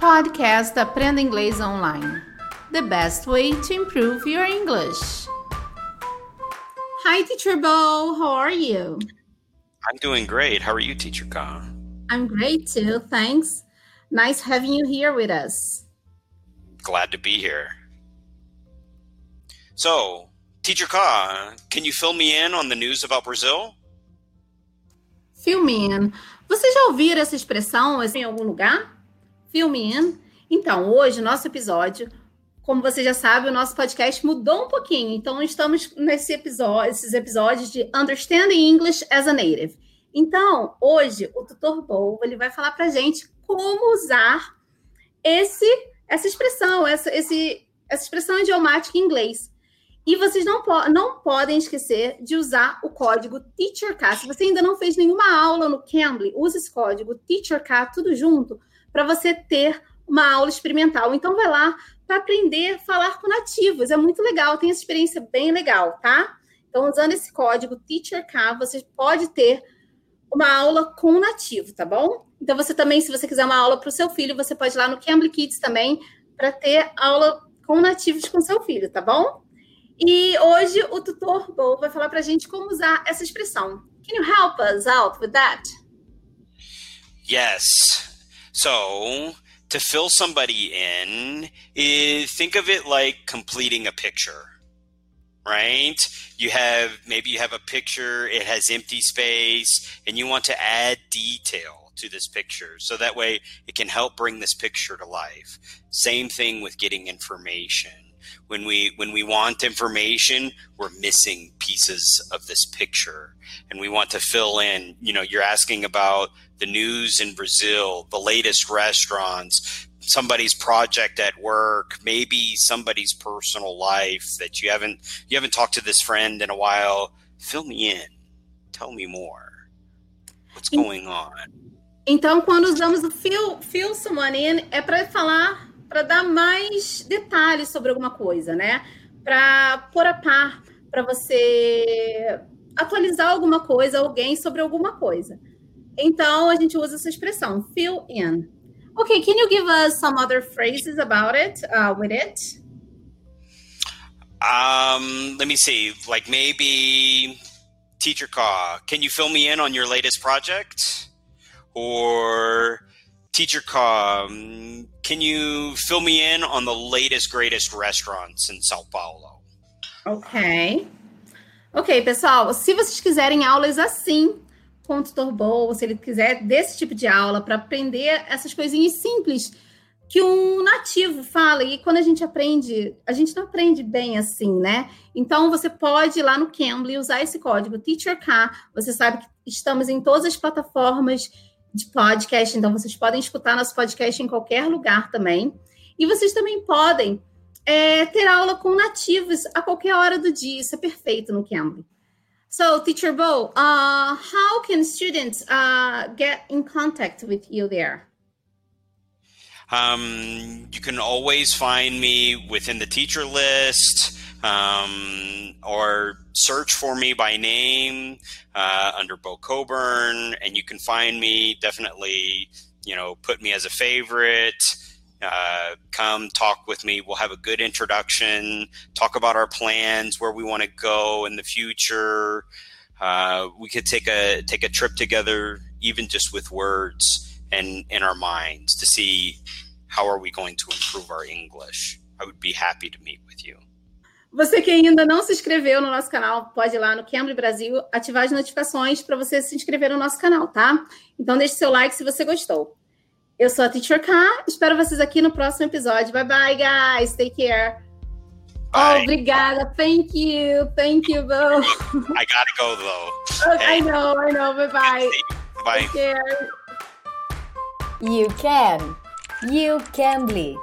Podcast Aprenda Inglês Online. The best way to improve your English. Hi, Teacher Bo. How are you? I'm doing great. How are you, Teacher Ka? I'm great too. Thanks. Nice having you here with us. Glad to be here. So, Teacher Ka, can you fill me in on the news about Brazil? Fill me in. Vocês já ouviram essa expressão em algum lugar? Fill me in. Então, hoje, nosso episódio, como você já sabe, o nosso podcast mudou um pouquinho. Então, estamos nesse episódio, esses episódios de Understanding English as a Native. Então, hoje, o tutor Bo, ele vai falar pra gente como usar esse essa expressão, essa, esse, essa expressão idiomática em inglês. E vocês não, po não podem esquecer de usar o código TEACHERK. Se você ainda não fez nenhuma aula no Cambly, use esse código TEACHERK, tudo junto, para você ter uma aula experimental. Então, vai lá para aprender a falar com nativos. É muito legal, tem essa experiência bem legal, tá? Então, usando esse código TEACHERK, você pode ter uma aula com nativo, tá bom? Então, você também, se você quiser uma aula para o seu filho, você pode ir lá no Cambly Kids também para ter aula com nativos com seu filho, tá bom? E hoje o tutor Bo vai falar para a gente como usar essa expressão. Can you help us out with that? Yes. So, to fill somebody in, is, think of it like completing a picture. Right? You have maybe you have a picture, it has empty space, and you want to add detail to this picture. So that way it can help bring this picture to life. Same thing with getting information when we when we want information we're missing pieces of this picture and we want to fill in you know you're asking about the news in brazil the latest restaurants somebody's project at work maybe somebody's personal life that you haven't you haven't talked to this friend in a while fill me in tell me more what's going on então quando usamos o fill fill someone in é para falar para dar mais detalhes sobre alguma coisa, né? Para pôr a par, para você atualizar alguma coisa, alguém sobre alguma coisa. Então a gente usa essa expressão, fill in. Okay, can you give us some other phrases about it, uh, with it? Um, let me see. Like maybe teacher call. Can you fill me in on your latest project? Or teacher call. Can you fill me in on the latest, greatest restaurants in Sao Paulo? Ok. Ok, pessoal, se vocês quiserem aulas assim, com Bowl, se ele quiser desse tipo de aula para aprender essas coisinhas simples que um nativo fala, e quando a gente aprende, a gente não aprende bem assim, né? Então você pode ir lá no Cambly usar esse código TeacherK. Você sabe que estamos em todas as plataformas de podcast, então vocês podem escutar nosso podcast em qualquer lugar também. E vocês também podem é, ter aula com nativos a qualquer hora do dia, isso é perfeito no Cambly. So, Teacher Bo, uh, how can students uh, get in contact with you there? Um, you can always find me within the teacher list um, or search for me by name uh, under Bo Coburn, and you can find me. Definitely, you know, put me as a favorite. Uh, come talk with me. We'll have a good introduction. Talk about our plans, where we want to go in the future. Uh, we could take a take a trip together, even just with words and in our minds, to see how are we going to improve our English. I would be happy to meet with you. Você que ainda não se inscreveu no nosso canal, pode ir lá no Cambly Brasil, ativar as notificações para você se inscrever no nosso canal, tá? Então deixe seu like se você gostou. Eu sou a Teacher K, espero vocês aqui no próximo episódio. Bye bye, guys. Take care. Bye. Oh, obrigada. Thank you. Thank you, Bo. I gotta go though. I Hey. know, I know. Bye bye. Bye. Take care. You can. You can be.